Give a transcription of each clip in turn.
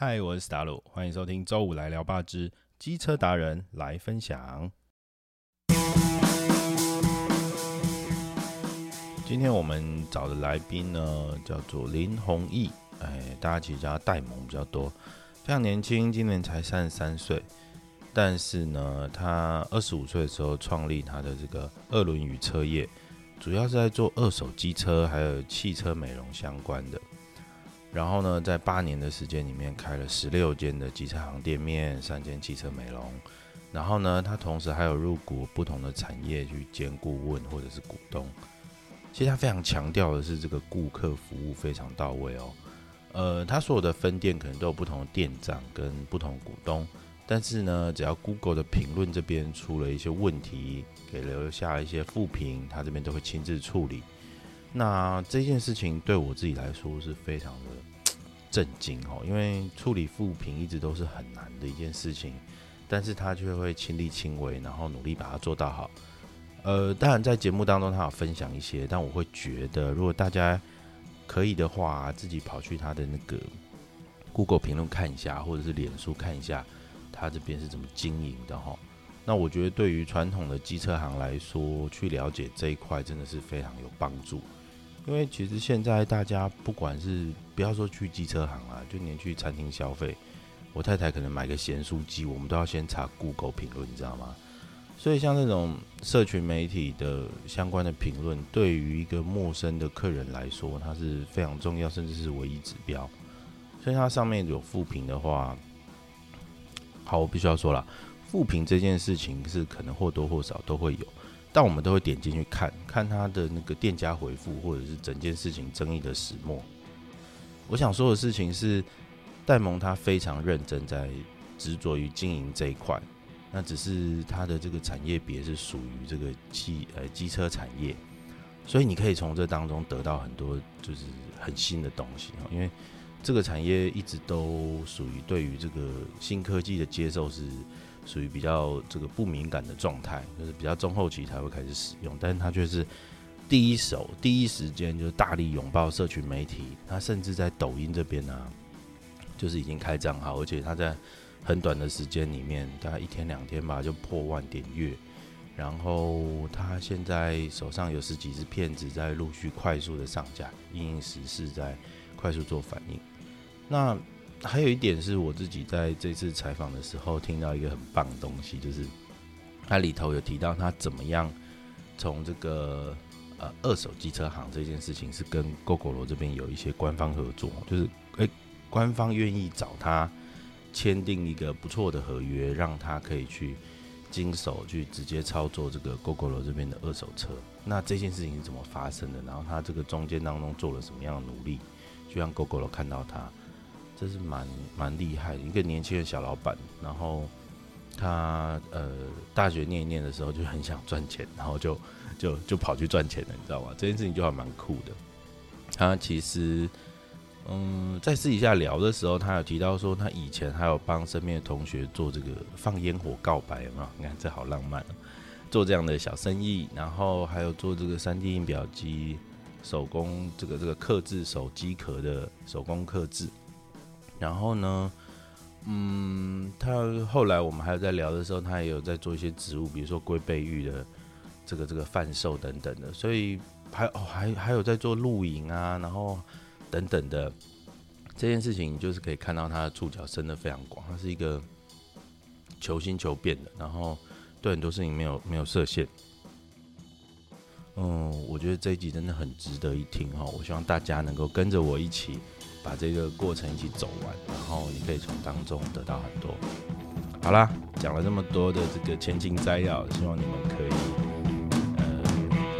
嗨，我是达鲁，欢迎收听周五来聊吧之机车达人来分享。今天我们找的来宾呢，叫做林弘毅，哎，大家其实叫他戴蒙比较多，非常年轻，今年才三十三岁。但是呢，他二十五岁的时候创立他的这个二轮与车业，主要是在做二手机车还有汽车美容相关的。然后呢，在八年的时间里面，开了十六间的机车行店面，三间汽车美容。然后呢，他同时还有入股不同的产业去兼顾问或者是股东。其实他非常强调的是这个顾客服务非常到位哦。呃，他所有的分店可能都有不同的店长跟不同股东，但是呢，只要 Google 的评论这边出了一些问题，给留下一些负评，他这边都会亲自处理。那这件事情对我自己来说是非常的震惊哦，因为处理负评一直都是很难的一件事情，但是他却会亲力亲为，然后努力把它做到好。呃，当然在节目当中他有分享一些，但我会觉得，如果大家可以的话，自己跑去他的那个 Google 评论看一下，或者是脸书看一下，他这边是怎么经营的哈。那我觉得对于传统的机车行来说，去了解这一块真的是非常有帮助。因为其实现在大家不管是不要说去机车行啊，就连去餐厅消费，我太太可能买个咸酥鸡，我们都要先查 Google 评论，你知道吗？所以像这种社群媒体的相关的评论，对于一个陌生的客人来说，它是非常重要，甚至是唯一指标。所以它上面有负评的话，好，我必须要说了，负评这件事情是可能或多或少都会有。但我们都会点进去看看他的那个店家回复，或者是整件事情争议的始末。我想说的事情是，戴蒙他非常认真在执着于经营这一块，那只是他的这个产业别是属于这个汽呃机车产业，所以你可以从这当中得到很多就是很新的东西因为这个产业一直都属于对于这个新科技的接受是。属于比较这个不敏感的状态，就是比较中后期才会开始使用，但是他却是第一手、第一时间就是大力拥抱社群媒体，他甚至在抖音这边呢，就是已经开账号，而且他在很短的时间里面，大概一天两天吧，就破万点阅，然后他现在手上有十几支片子在陆续快速的上架，应应时事在快速做反应，那。还有一点是我自己在这次采访的时候听到一个很棒的东西，就是它里头有提到他怎么样从这个呃二手机车行这件事情是跟 GoGo 罗这边有一些官方合作，就是诶官方愿意找他签订一个不错的合约，让他可以去经手去直接操作这个 GoGo 罗这边的二手车。那这件事情是怎么发生的？然后他这个中间当中做了什么样的努力，去让 GoGo 罗看到他？这是蛮蛮厉害的一个年轻的小老板，然后他呃大学念一念的时候就很想赚钱，然后就就就跑去赚钱了，你知道吗？这件事情就还蛮酷的。他其实嗯在私底下聊的时候，他有提到说他以前还有帮身边的同学做这个放烟火告白，嘛？你看这好浪漫，做这样的小生意，然后还有做这个三 D 印表机手工这个这个刻制手机壳的手工刻制。然后呢，嗯，他后来我们还有在聊的时候，他也有在做一些植物，比如说龟背玉的这个这个贩售等等的，所以还哦还还有在做露营啊，然后等等的这件事情，就是可以看到他的触角伸的非常广，他是一个求新求变的，然后对很多事情没有没有设限。嗯，我觉得这一集真的很值得一听哈，我希望大家能够跟着我一起。把这个过程一起走完，然后你可以从当中得到很多。好啦，讲了这么多的这个前情摘要，希望你们可以呃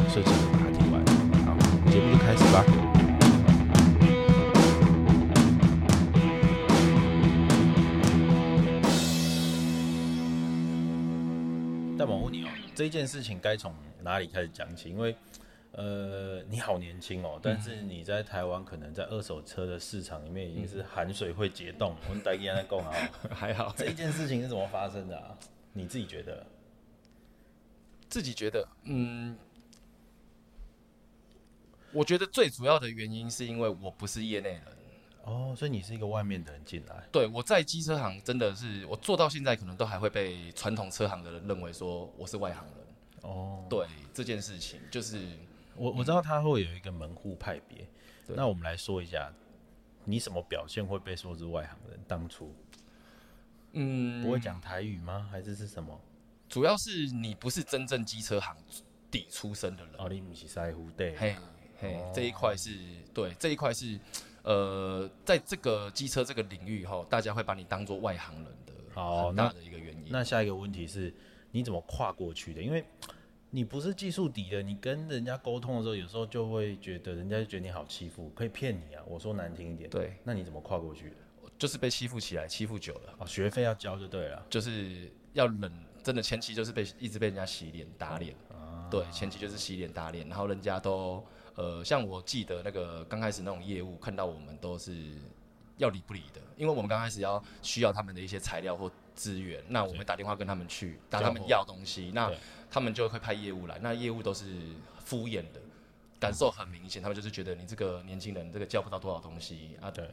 顺顺的把它听完。好，节目就开始吧。但我问你哦，这件事情该从哪里开始讲起？因为呃，你好年轻哦，但是你在台湾可能在二手车的市场里面已经是含水会结冻。我们大家在讲啊，还好。这一件事情是怎么发生的啊？你自己觉得？自己觉得，嗯，我觉得最主要的原因是因为我不是业内人，哦，所以你是一个外面的人进来，对，我在机车行真的是我做到现在，可能都还会被传统车行的人认为说我是外行人。哦，对这件事情，就是我我知道他会有一个门户派别，对那我们来说一下，你什么表现会被说是外行人？当初嗯，不会讲台语吗？还是是什么？主要是你不是真正机车行底出身的人，哦，你不是腮胡对，嘿嘿，哦这一块是对，这一块是呃，在这个机车这个领域哈，大家会把你当做外行人的好很大的一个原因。那下一个问题是，你怎么跨过去的？因为你不是技术底的，你跟人家沟通的时候，有时候就会觉得人家就觉得你好欺负，可以骗你啊。我说难听一点，对，那你怎么跨过去的？就是被欺负起来，欺负久了，哦，学费要交就对了。就是要忍，真的前期就是被一直被人家洗脸打脸，啊，对，前期就是洗脸打脸，然后人家都呃，像我记得那个刚开始那种业务，看到我们都是要理不理的，因为我们刚开始要需要他们的一些材料或资源，那我们打电话跟他们去，打他们要东西，那他们就会派业务来，那业务都是敷衍的，感受很明显，他们就是觉得你这个年轻人这个教不到多少东西啊，对，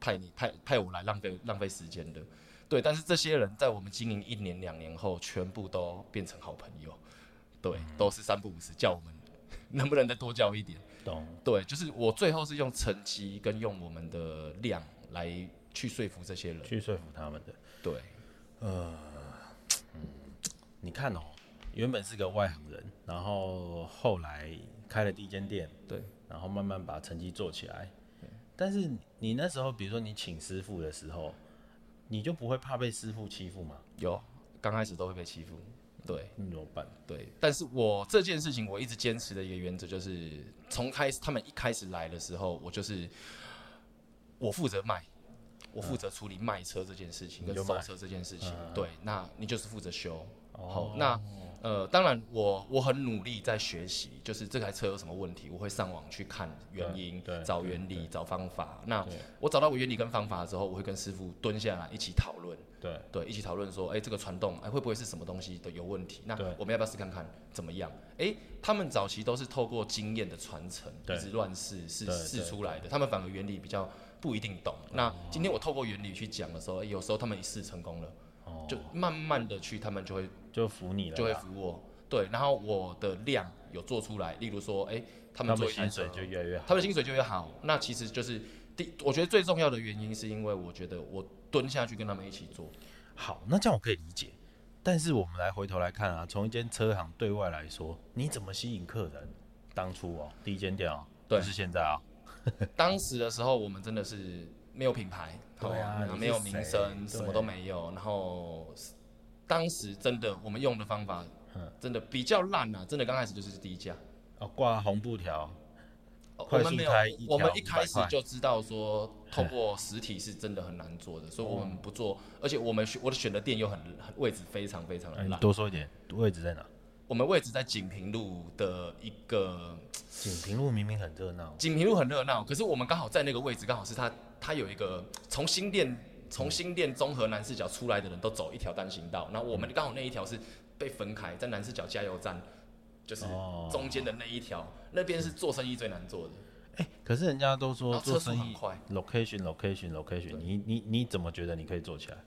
派你派派我来浪费浪费时间的，对，但是这些人在我们经营一年两年后，全部都变成好朋友，对，都是三不五时叫我们 能不能再多叫一点，懂。对，就是我最后是用成绩跟用我们的量来去说服这些人，去说服他们的。对，呃，嗯你看哦，原本是个外行人，然后后来开了第一间店，对，然后慢慢把成绩做起来。但是你那时候，比如说你请师傅的时候，你就不会怕被师傅欺负吗？有刚开始都会被欺负，对。那怎么办？对，但是我这件事情我一直坚持的一个原则就是，从开始他们一开始来的时候，我就是我负责卖，我负责处理卖车这件事情跟收车这件事情。嗯对，那你就是负责修。哦好，那呃，当然我我很努力在学习，就是这台车有什么问题，我会上网去看原因找原理，找方法。那我找到我原理跟方法之后，我会跟师傅蹲下来一起讨论。对，对，一起讨论说，哎、这个传动，哎、会不会是什么东西的有问题？那我们要不要试看看怎么样？哎、他们早期都是透过经验的传承，一直乱试试试出来的，他们反而原理比较不一定懂。那今天我透过原理去讲的时候，诶有时候他们一试成功了，哦，就慢慢的去，他们就会就服你了，就会服我。对，然后我的量有做出来，例如说，哎、他们做薪水就越来越好。他们薪水就越好。那其实就是第，我觉得最重要的原因是因为我觉得我蹲下去跟他们一起做。好，那这样我可以理解。但是我们来回头来看啊，从一间车行对外来说，你怎么吸引客人？当初哦，第一间店哦，对不是现在啊，当时的时候，我们真的是没有品牌，对啊没有名声，什么都没有。然后当时真的我们用的方法嗯，真的比较烂啊，真的刚开始就是低价。哦，挂红布条，我们没有我们条500块一开始就知道说，透过实体是真的很难做的，所以我们不做。而且我们选我的选的店又很很位置非常非常的烂。多说一点，位置在哪？我们位置在锦屏路的一个锦屏路明明很热闹，锦屏路很热闹，可是我们刚好在那个位置，刚好是它它有一个从新店从新店综合南四角出来的人都走一条单行道，然后我们刚好那一条是被分开，在南四角加油站，就是哦中间的那一条，那边是做生意最难做的。哎，可是人家都说做生意很快 location location location，你你你怎么觉得你可以做起来？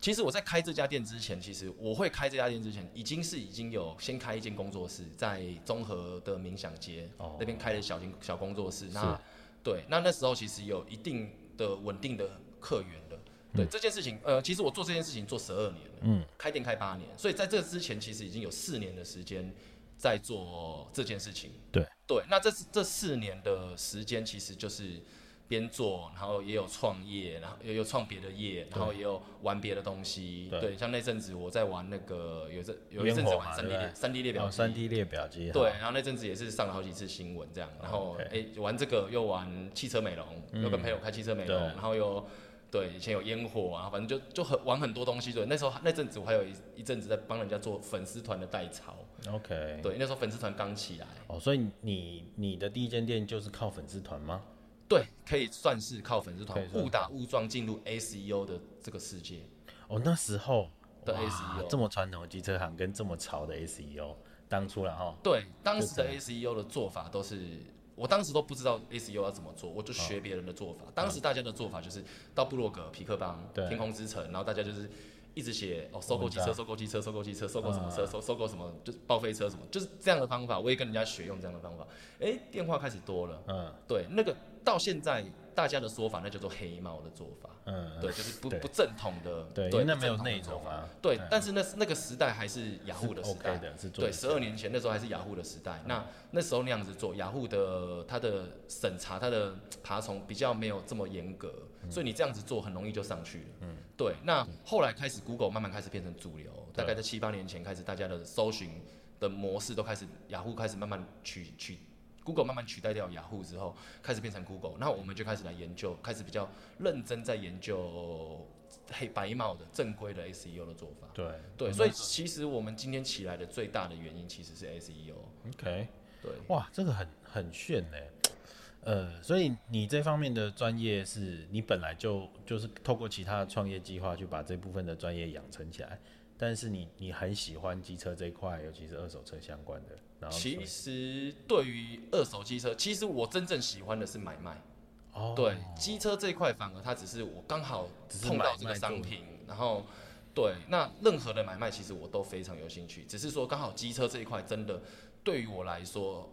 其实我在开这家店之前，其实我会开这家店之前，已经是已经有先开一间工作室，在综合的冥想街、哦那边开了小型小工作室。那对，那那时候其实有一定的稳定的客源的。对、这件事情，呃，其实我做这件事情做十二年了，嗯，开店开八年，所以在这之前其实已经有四年的时间在做这件事情。对。对，那这这四年的时间其实就是边做，然后也有创业，然后也有创别的业，然后也有玩别的东西。对。对，像那阵子我在玩那个有阵有一阵子玩三 D 列三 D 列表三 D 列表机，对，，然后那阵子也是上了好几次新闻这样，然后哎、玩这个又玩汽车美容，嗯又跟朋友开汽车美容，对。然后又对以前有烟火啊，反正就就很玩很多东西。对，那时候那阵子我还有一一阵子在帮人家做粉丝团的代操，OK，，对，那时候粉丝团刚起来，哦，所以你你的第一间店就是靠粉丝团吗？对，可以算是靠粉丝团误打误撞进入 SEO 的这个世界。哦，那时候的哇 SEO 这么传统的机车行跟这么潮的 SEO，当初了哈，对，当时的 SEO 的做法都是我当时都不知道 SEO 要怎么做，我就学别人的做法。当时大家的做法就是到布洛格、皮克邦、对天空之城，然后大家就是一直写哦，收购机车、收购机车、收购机车、收购什么车、嗯收收购什么，就是报废车什么，就是这样的方法。我也跟人家学用这样的方法。哎，电话开始多了，嗯对，那个到现在大家的说法，那叫做黑猫的做法，嗯，对，就是不不正统的，对，因为那不没有内。容啊。对嗯，但是那是那个时代还是雅虎的时代对，十二年前那时候还是雅虎的时代。那那时候那样子做，雅虎的它的审查、它的爬虫比较没有这么严格，所以你这样子做很容易就上去了。嗯，对。那后来开始 Google 慢慢开始变成主流，大概在七八年前开始，大家的搜寻的模式都开始，雅虎开始慢慢取取。Google 慢慢取代掉雅虎之后，开始变成 Google，那我们就开始来研究，开始比较认真在研究黑白帽的正规的 SEO 的做法。对对，嗯所以其实我们今天起来的最大的原因其实是 SEO。OK，对，哇，这个很很炫呢。呃，所以你这方面的专业是你本来就就是透过其他的创业计划去把这部分的专业养成起来，但是你你很喜欢机车这一块，尤其是二手车相关的，然后其实对于二手机车，其实我真正喜欢的是买卖。哦，对，机车这一块反而它只是我刚好碰到这个商品，然后对，那任何的买卖其实我都非常有兴趣，只是说刚好机车这一块真的对于我来说，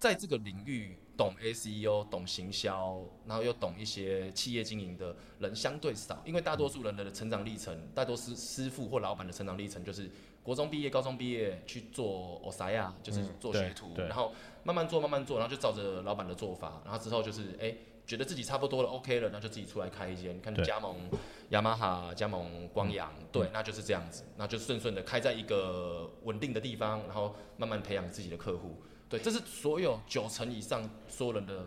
在这个领域懂 SEO、懂行销，然后又懂一些企业经营的人相对少，因为大多数人的成长历程，大多师师傅或老板的成长历程就是国中毕业、高中毕业去做 o s a y a 就是做学徒，对。然后慢慢做、慢慢做，然后就照着老板的做法，然后之后就是哎。觉得自己差不多了，OK 了，那就自己出来开一间，你看加盟雅马哈、加盟光阳，对，那就是这样子，那就顺顺的开在一个稳定的地方，然后慢慢培养自己的客户，对，这是所有九成以上所有人的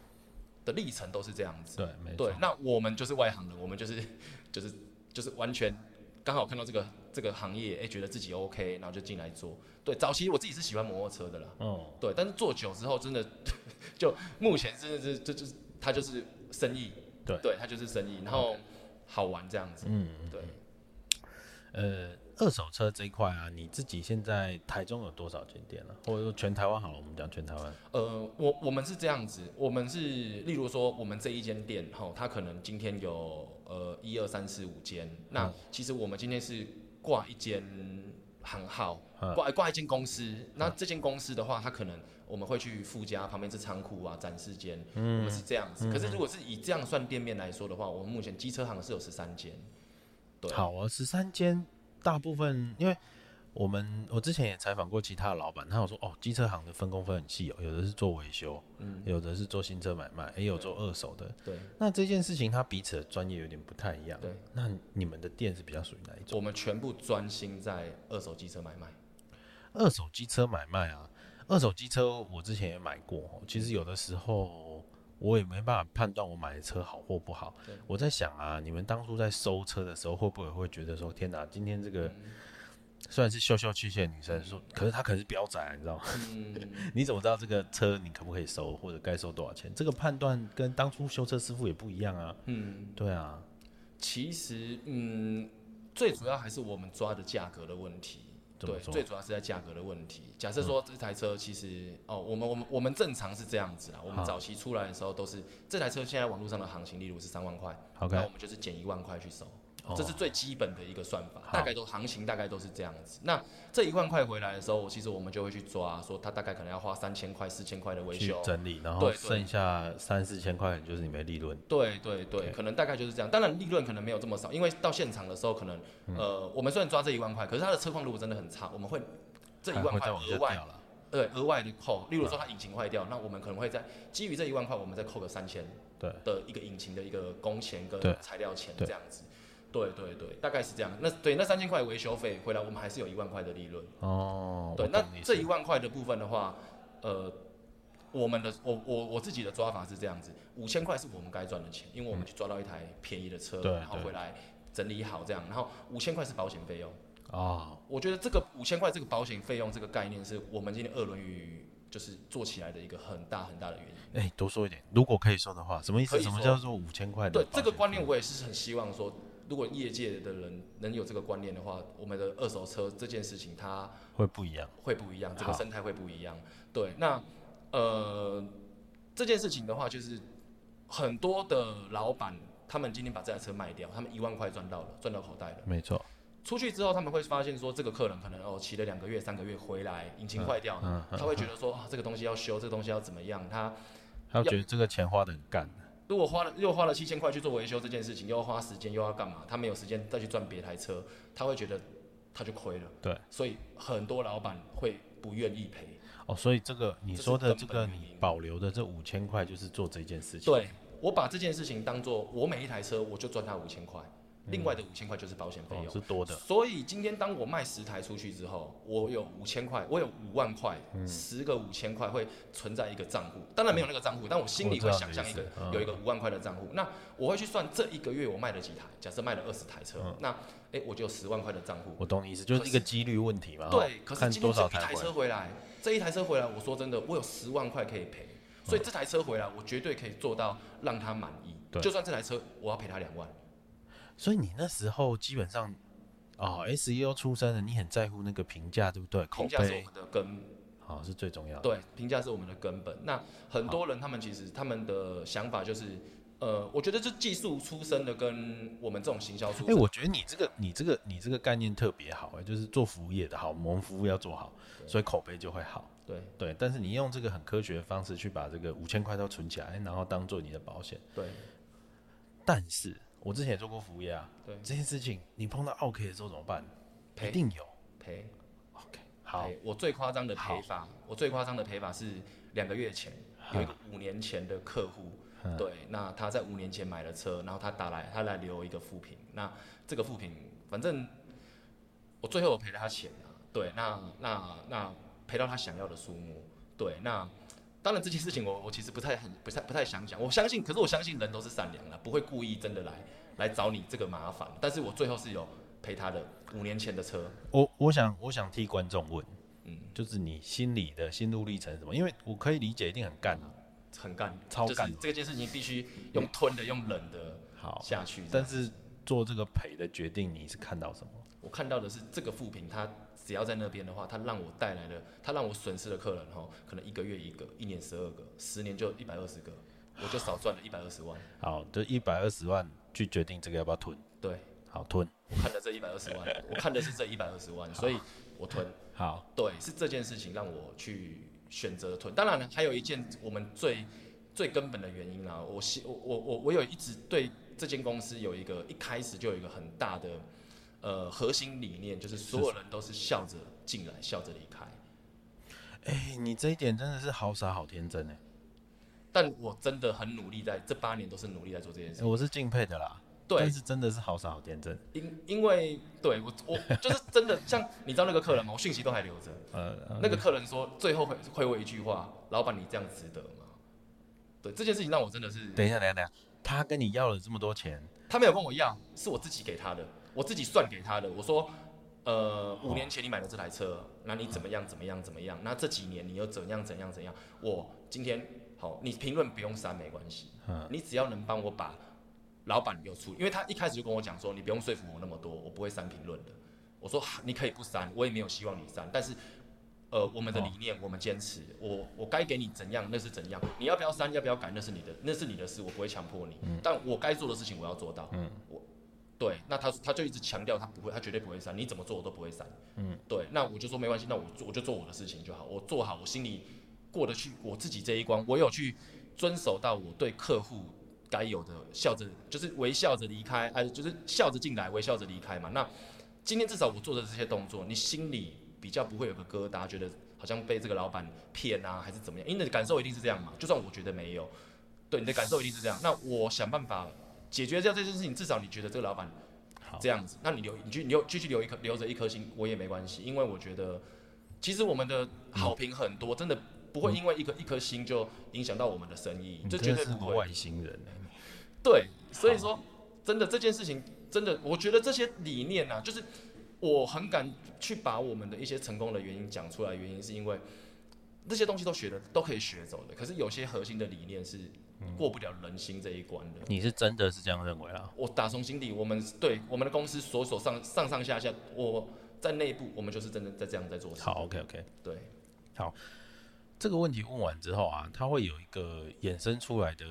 的历程都是这样子。对，没错。对，，那我们就是外行人，我们就是就是就是完全刚好看到这个这个行业，哎、觉得自己 OK，然后就进来做。对，早期我自己是喜欢摩托车的啦，哦，对，但是做久之后，真的 就目前真的是这就是它就是生意，对。对，它就是生意，然后好玩这样子，嗯，对。呃，二手车这一块啊，你自己现在台中有多少间店了、或者说全台湾好了，我们讲全台湾，呃，我我们是这样子，我们是例如说，我们这一间店哈，它可能今天有呃一二三四五间，那嗯。其实我们今天是挂一间行号，嗯。挂挂一间公司，那这间公司的话，它可能我们会去附加旁边是仓库啊、展示间，我们是这样子。可是如果是以这样算店面来说的话，我们目前机车行是有十三间，对，好啊，十三间，大部分因为我们我之前也采访过其他的老板，他有说哦，机车行的分工分很细哦，有的是做维修，嗯，有的是做新车买卖，也有做二手的。对，那这件事情他彼此的专业有点不太一样。对，那你们的店是比较属于哪一种？我们全部专心在二手机车买卖。二手机车买卖啊，二手机车我之前也买过哦，其实有的时候我也没办法判断我买的车好或不好。我在想啊，你们当初在收车的时候，会不会会觉得说，天哪，今天这个嗯虽然是秀秀气气的女生说，可是她可能是标仔，你知道吗？嗯，你怎么知道这个车你可不可以收，或者该收多少钱？这个判断跟当初修车师傅也不一样啊。嗯，对啊，其实，嗯，最主要还是我们抓的价格的问题。对，最主要是在价格的问题。假设说这台车其实，哦，我们我们我们正常是这样子啊，我们早期出来的时候都是这台车现在网络上的行情，例如是三万块，OK 那我们就是减一万块去收。哦这是最基本的一个算法，好大概都行情大概都是这样子。那这一万块回来的时候，其实我们就会去抓，说他大概可能要花三千块、四千块的维修。整理，然后剩下三四千块就是你没利润。对对对可能大概就是这样。当然利润可能没有这么少，因为到现场的时候，可能、嗯呃，我们虽然抓这一万块，可是它的车况如果真的很差，我们会这一万块额外了。对额外的扣。例如说它引擎坏掉，那我们可能会在基于这一万块，我们再扣个三千对，的一个引擎的一个工钱跟材料钱这样子。对对对，大概是这样。那对那三千块维修费回来，我们还是有一万块的利润。哦，对，那这一万块的部分的话，呃，我们的我我我自己的抓法是这样子，五千块是我们该赚的钱，因为我们去抓到一台便宜的车，然后回来整理好这样，然后五千块是保险费用。哦，我觉得这个五千块这个保险费用这个概念是我们今天二轮语就是做起来的一个很大很大的原因。哎，多说一点，如果可以说的话，什么意思？什么叫做五千块的对？这个观念，我也是很希望说，如果业界的人能有这个观念的话，我们的二手车这件事情它会不一样。会不一样，这个生态会不一样。对，那呃，这件事情的话，就是很多的老板，他们今天把这台车卖掉，他们一万块赚到了，赚到口袋了。没错，出去之后，他们会发现说，这个客人可能哦骑了两个月、三个月回来，引擎坏掉了，嗯嗯他会觉得说啊，这个东西要修，这个东西要怎么样？他他觉得这个钱花的很干，如果花了又花了七千块去做维修这件事情，又要花时间，又要干嘛？他没有时间再去赚别台车，他会觉得他就亏了。对，所以很多老板会不愿意赔。哦，所以这个你说的这个你保留的这五千块，就是做这件事情。对我把这件事情当做我每一台车我就赚他五千块，另外的五千块就是保险费哦，用。是多的，所以今天当我卖十台出去之后，我有五千块，我有五万块，嗯。十个五千块会存在一个账户，当然没有那个账户，但我心里会想象一个有一个五万块的账户。那我会去算这一个月我卖了几台，假设卖了二十台车，嗯。那诶我就有十万块的账户。我懂你意思，就是一个几率问题嘛。对可是今多少台回天这一台车回来，这一台车回来，我说真的，我有十万块可以赔，所以嗯这台车回来，我绝对可以做到让他满意。对。就算这台车我要赔他两万，所以你那时候基本上，哦，SEO 出身的，你很在乎那个评价，对不对？评价是我们，的根好、是最重要的。对，评价是我们的根本。那很多人他们其实他们的想法就是，呃，我觉得这技术出身的跟我们这种行销出哎、身，我觉得你这个、你这个、你这个概念特别好、哎，就是做服务业的好，我们服务要做好，所以口碑就会好。对对，但是你用这个很科学的方式去把这个五千块都存起来，然后当做你的保险。对但是我之前也做过服务业啊，对，这件事情你碰到 OK 的时候怎么办？一赔定有。赔 OK，好赔，我最夸张的好赔法，我最夸张的赔法是两个月前有一个五年前的客户，嗯对，那他在五年前买了车，然后他打来，他来留一个负评，那这个负评，反正我最后我赔了他钱啊，对，那那那赔到他想要的数目，对，那当然这件事情我我其实不太很不太不太想讲，我相信，可是我相信人都是善良的，不会故意真的来来找你这个麻烦，但是我最后是有赔他的五年前的车，我我想我想替观众问，嗯，就是你心里的心路历程是什么？因为我可以理解，一定很干啊。很干，超干就是这件事情必须用吞的、用冷的好，下去。但是做这个赔的决定，你是看到什么？我看到的是这个副评，它只要在那边的话，它让我带来了，它让我损失的客人哈，可能一个月一个，一年十二个，十年就一百二十个，我就少赚了一百二十万。好，就一百二十万去决定这个要不要吞。对好，吞。我看的这一百二十万，我看的是这一百二十万，所以我吞。好，对，是这件事情让我去选择吞。当然了，还有一件我们最最根本的原因啦，我希我我我我有一直对这间公司有一个一开始就有一个很大的呃核心理念，就是所有人都是笑着进来，笑着离开。哎、你这一点真的是好傻好天真哎、但我真的很努力在，这八年都是努力在做这件事。我是敬佩的啦。对但，是真的是好傻好天真。因因为对我我就是真的像你知道那个客人吗？我讯息都还留着。呃，那个客人说，最后会回我一句话：“老板，你这样值得吗？”对这件事情让我真的是，等一下，等一下，等一下，他跟你要了这么多钱，他没有跟我要，是我自己给他的，我自己算给他的。我说，呃，五年前你买了这台车，那你怎么样怎么样怎么样？那这几年你又怎样怎样怎样？我今天好，你评论不用删没关系，嗯，你只要能帮我把老板有出，因为他一开始就跟我讲说，你不用说服我那么多，我不会删评论的。我说你可以不删，我也没有希望你删，但是呃，我们的理念，我们坚持，我我该给你怎样那是怎样，你要不要删，要不要改那是你的，那是你的事，我不会强迫你，但我该做的事情我要做到。嗯，我对，那他他就一直强调他不会，他绝对不会删，你怎么做我都不会删。嗯，对，那我就说没关系，那我做我就做我的事情就好，我做好我心里过得去我自己这一关，我有去遵守到我对客户该有的笑着，就是微笑着离开，哎、就是笑着进来，微笑着离开嘛。那今天至少我做的这些动作，你心里比较不会有个疙瘩，觉得好像被这个老板骗啊，还是怎么样？因为你的感受一定是这样嘛。就算我觉得没有，对你的感受一定是这样。那我想办法解决掉这件事情，至少你觉得这个老板好。这样子，那你留你就你留继续留一颗留着一颗心，我也没关系，因为我觉得其实我们的好评很多，真的不会因为一颗一颗心就影响到我们的生意，这绝对不会。外星人哎、对，所以说真的这件事情，真的我觉得这些理念啊，就是我很敢去把我们的一些成功的原因讲出来，原因是因为这些东西都学的都可以学走的，可是有些核心的理念是过不了人心这一关的。你是真的是这样认为啊？我打从心底，我们对我们的公司所所上上上下下，我在内部我们就是真的在这样在做事。好，OK OK。对，好这个问题问完之后啊，它会有一个衍生出来的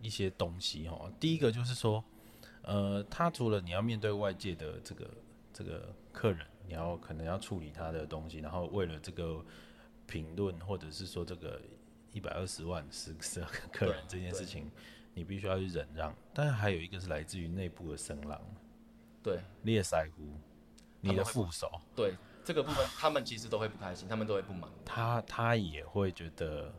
一些东西哦。第一个就是说，呃，他除了你要面对外界的这个这个客人，你要可能要处理他的东西，然后为了这个评论或者是说这个一百二十万十十个客人这件事情，你必须要去忍让。但是还有一个是来自于内部的声浪，对，列塞乎你的副手，对这个部分，他们其实都会不开心，他们都会不满，他他也会觉得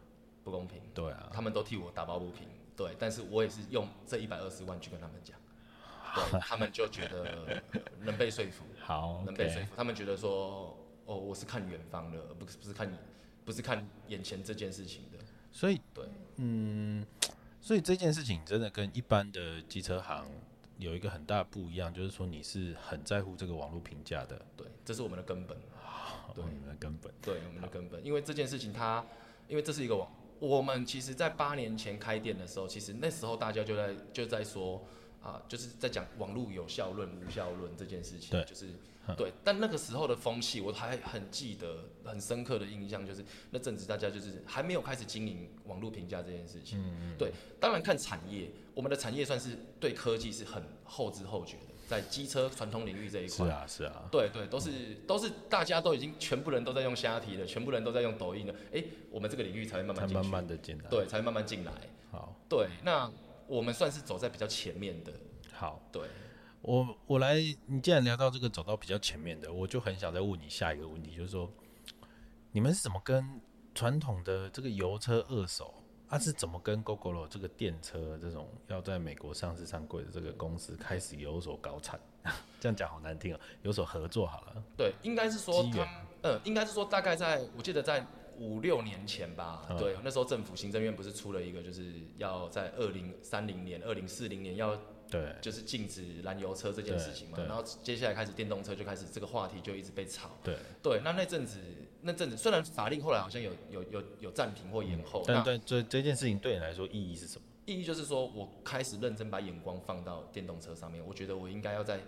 不公平，对啊，他们都替我打抱不平，对，但是我也是用这一百二十万去跟他们讲，对，他们就觉得能被说服，好，能被说服，他们觉得说，哦，我是看远方的，不是不是看不是看眼前这件事情的，所以对，嗯，所以这件事情真的跟一般的机车行有一个很大不一样，就是说你是很在乎这个网络评价的，对，这是我们的根本，对。哦你们的根本，对，我们的根本，因为这件事情它，因为这是一个网，我们其实在八年前开店的时候，其实那时候大家就在就在说啊，就是在讲网络有效论、无效论这件事情，对就是对，但那个时候的风气，我还很记得，很深刻的印象就是那阵子大家就是还没有开始经营网络评价这件事情，嗯对，当然看产业，我们的产业算是对科技是很后知后觉的，在机车传统领域这一块，是啊是啊，对对，都是都是大家都已经全部人都在用虾皮了，全部人都在用抖音了，哎，我们这个领域才会慢才慢慢进去，慢的进来，对，才会慢慢进来。好，对，那我们算是走在比较前面的，好，对，我我来，你既然聊到这个走到比较前面的，我就很想再问你下一个问题，就是说，你们是怎么跟传统的这个油车二手，啊是怎么跟 GoGoRo 这个电车这种要在美国上市上柜的这个公司开始有所搞产？这样讲好难听哦，有所合作好了，对，应该是说呃，应该是说大概在我记得在五六年前吧，嗯对，那时候政府行政院不是出了一个，就是要在二零三零年、二零四零年要对，就是禁止燃油车这件事情嘛，然后接下来开始电动车就开始这个话题就一直被炒。对，对，那那阵子那阵子虽然法令后来好像有有有有暂停或延后，那但对这这件事情对你来说意义是什么？意义就是说我开始认真把眼光放到电动车上面，我觉得我应该要在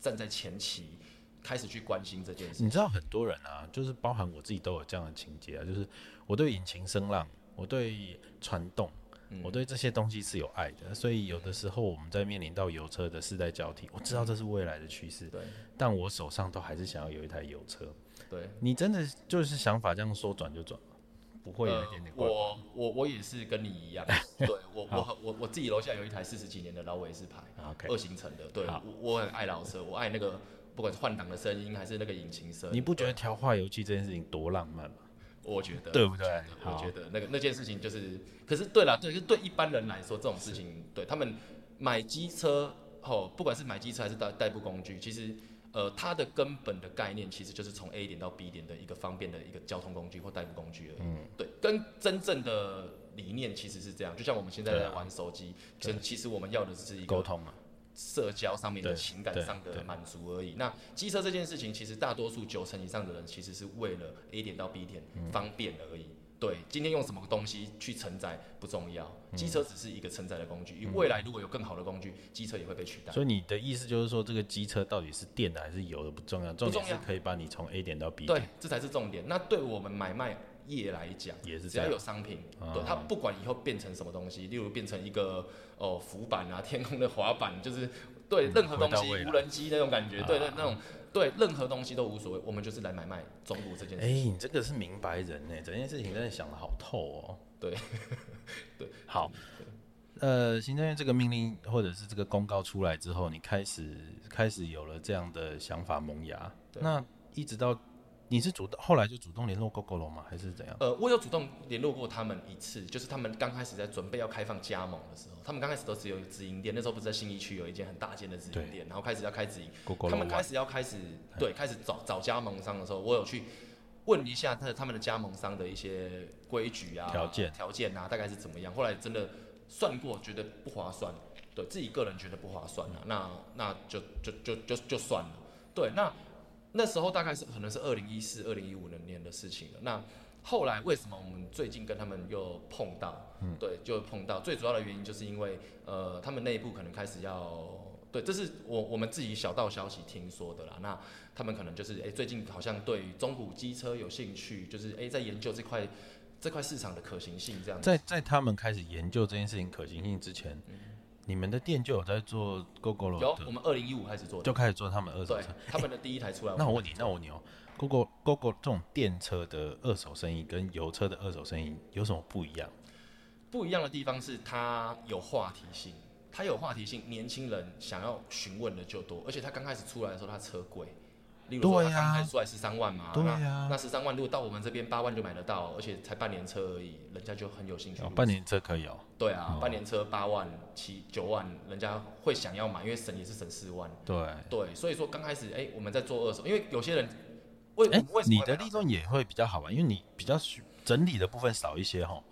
站在前期开始去关心这件事。你知道很多人啊，就是包含我自己都有这样的情节啊，就是我对引擎声浪，我对传动，嗯我对这些东西是有爱的，所以有的时候我们在面临到油车的世代交替，我知道这是未来的趋势，对但我手上都还是想要有一台油车。对，你真的就是想法这样说转就转吗？不会有一点点怪？呃我我我也是跟你一样，对我我我我自己楼下有一台四十几年的老伟士牌，啊 OK，二行程的，对我我很爱老车，我爱那个不管是换挡的声音还是那个引擎声，你不觉得调化油器这件事情多浪漫吗？我觉得对不对我好觉得那个那件事情就是，可是对了，对，就是对一般人来说，这种事情对他们买机车哦，不管是买机车还是代代步工具，其实呃，它的根本的概念其实就是从 A 点到 B 点的一个方便的一个交通工具或代步工具而已。嗯，对，跟真正的理念其实是这样，就像我们现在在玩手机，其实其实我们要的是一个沟通啊，社交上面的情感上的满足而已。那机车这件事情，其实大多数九成以上的人其实是为了 A 点到 B 点嗯方便而已。对，今天用什么东西去承载不重要，嗯机车只是一个承载的工具。未来如果有更好的工具，机车也会被取代。所以你的意思就是说，这个机车到底是电的还是油的不重要，重点是可以把你从 A 点到 B 点对，，这才是重点。那对我们买卖业来讲，也是只要有商品，啊对它不管以后变成什么东西，例如变成一个哦浮板啊、天空的滑板，就是对嗯任何东西，无人机那种感觉，对啊。对那种对任何东西都无所谓，我们就是来买卖中古这件哎、事情。你这个是明白人呢，整件事情真的想的好透哦。对，对，好，呃，行政院这个命令或者是这个公告出来之后，你开始开始有了这样的想法萌芽，那一直到你是主动后来就主动联络 GoGo 了吗？还是怎样？呃，我有主动联络过他们一次，就是他们刚开始在准备要开放加盟的时候，他们刚开始都只有直营店，那时候不是在新义区有一间很大间的直营店，然后开始要开直营他们开始要开始对开始找找加盟商的时候，我有去问一下他他们的加盟商的一些规矩啊、条件条件啊，大概是怎么样。后来真的算过，觉得不划算，对自己个人觉得不划算啊，那那就就就就就算了。对，那那时候大概是可能是二零一四、二零一五年的事情了。那后来为什么我们最近跟他们又碰到？嗯对，就碰到。最主要的原因就是因为呃，他们内部可能开始要。对，这是我我们自己小道消息听说的啦。那他们可能就是哎、最近好像对中古机车有兴趣，就是哎、在研究这块这块市场的可行性这样子。在在他们开始研究这件事情可行性之前，你们的店就有在做 GoGo 有，我，们二零一五开始做的，就开始做他们二手对车。他们的第一台出来。那我问你，那我问你哦，GoGo GoGo 这种电车的二手生意跟油车的二手生意有什么不一样？不一样的地方是它有话题性，它有话题性，年轻人想要询问的就多，而且它刚开始出来的时候，它车贵，例如说它对呀刚开始出来十三万嘛，对那呀那十三万如果到我们这边八万就买得到，而且才半年车而已，人家就很有兴趣哦，。半年车可以哦。对啊哦，半年车八万七九万，人家会想要买，因为省也是省四万。对，对，所以说刚开始哎、我们在做二手，因为有些人为、哎为，什么你的利润也会比较好吧？因为你比较需整理的部分少一些哈。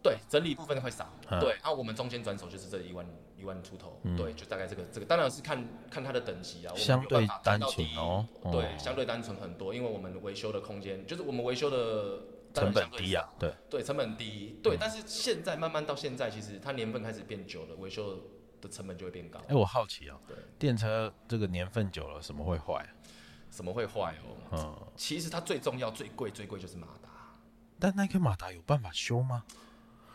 对，整理部分会少，嗯对，啊，我们中间转手就是这一万一万出头，嗯对，就大概这个这个，当然是看看它的等级啊，相对单纯哦对，哦相对单纯很多，因为我们维修的空间就是我们维修的成本低啊，对，对，成本低，对，但是现在慢慢到现在，其实它年份开始变久了，维修的成本就会变高哎、，我好奇哦，对，电车这个年份久了，什么会坏、啊？什么会坏哦？嗯，其实它最重要、最贵、最贵就是马达。但那颗马达有办法修吗？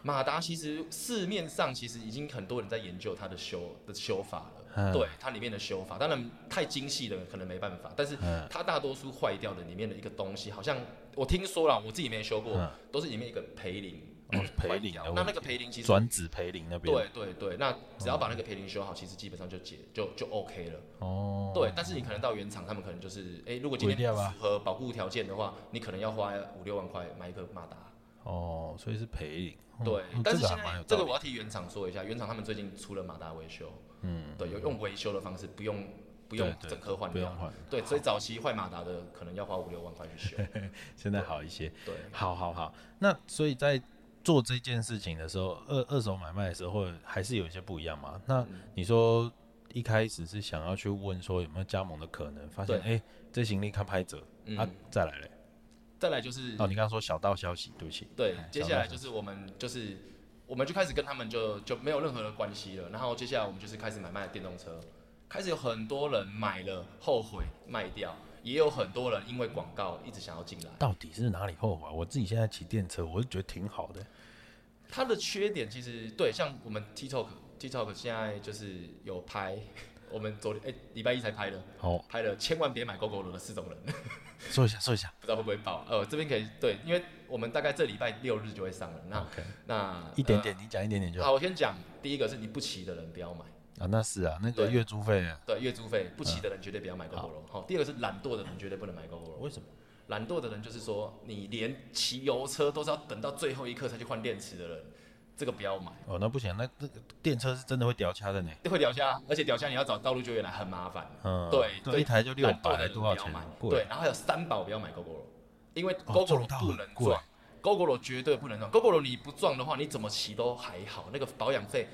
马达其实市面上其实已经很多人在研究它的修的修法了，嗯。对它里面的修法，当然太精细的可能没办法，但是嗯。它大多数坏掉的里面的一个东西，好像我听说了，我自己没修过，嗯。都是里面一个培林，哦，培林那那个培林其实转子培林那边，对对对，那只要把那个培林修好，其实基本上就解就就 OK 了。哦，对，但是你可能到原厂，他们可能就是，哎、如果今天符合保护条件的话，你可能要花五六万块买一个马达。哦，所以是培林，哦对，嗯但是这个还蛮有现在这个我要替原厂说一下，原厂他们最近出了马达维修，嗯，对，有用维修的方式，不用不用整颗换掉。不用换，对，所以早期坏马达的可能要花五六万块去修。现在好一些。对，好好好，那所以在做这件事情的时候，二二手买卖的时候，还是有一些不一样嘛？那嗯你说一开始是想要去问说有没有加盟的可能，发现对哎、这行李看拍者、嗯啊，再来嘞。再来就是哦，你刚刚说小道消息，对不起。对哎，接下来就是我们就是我们就开始跟他们就就没有任何的关系了。然后接下来我们就是开始买卖电动车，开始有很多人买了后悔卖掉，也有很多人因为广告一直想要进来。到底是哪里后悔？我自己现在骑电车，我就觉得挺好的。它的缺点其实对，像我们 TikTok TikTok 现在就是有拍，我们昨天哎礼拜一才拍的，好，拍了千万别买 GoGo 的四种人，说一下，说一下。不知道会不会爆？呃，这边可以对，因为我们大概这礼拜六日就会上了。那 OK，那一点点，你讲一点点就好。好，我先讲第一个是你不骑的人不要买，啊，那是啊，那个月租费啊，对，月租费不骑的人绝对不要买 GoGo 好，第二个是懒惰的人绝对不能买 GoGo 为什么？懒惰的人就是说，你连骑油车都是要等到最后一刻才去换电池的人，这个不要买。哦，那不行，那这个电车是真的会掉卡的呢。会掉下，而且掉下你要找道路救援来很麻烦。嗯，对对一台就六百，多少钱对，然后还有三宝不要买 GoGo 因为哦 GoGo 撞到不能撞，GoGo 绝对不能撞。GoGo 你不撞的话，你怎么骑都还好，那个保养费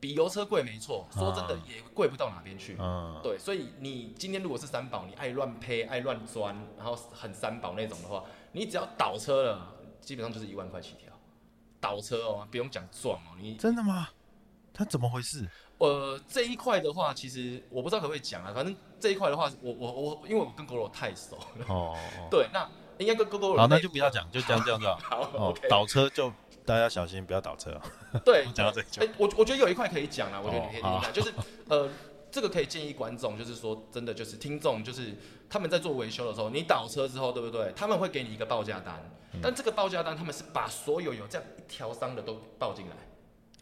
比油车贵没错，说真的嗯也贵不到哪边去。嗯，对，所以你今天如果是三宝，你爱乱配、爱乱钻，然后很三宝那种的话，你只要倒车了，基本上就是一万块起跳。倒车哦，不用讲撞哦，你真的吗？他怎么回事？呃，这一块的话，其实我不知道可不可以讲啊。反正这一块的话，我我我，因为我跟狗肉太熟了。哦，对，那应该跟狗狗好，那就不要讲，就这样这样就好。好哦，OK，，倒车就大家小心，不要倒车啊。对，讲到这里就哎、我我觉得有一块可以讲啊，我觉得你可以听听哦，就是呃，这个可以建议观众，就是说真的，就是听众，就是他们在做维修的时候，你倒车之后，对不对？他们会给你一个报价单，嗯。但这个报价单他们是把所有有这样一条伤的都报进来。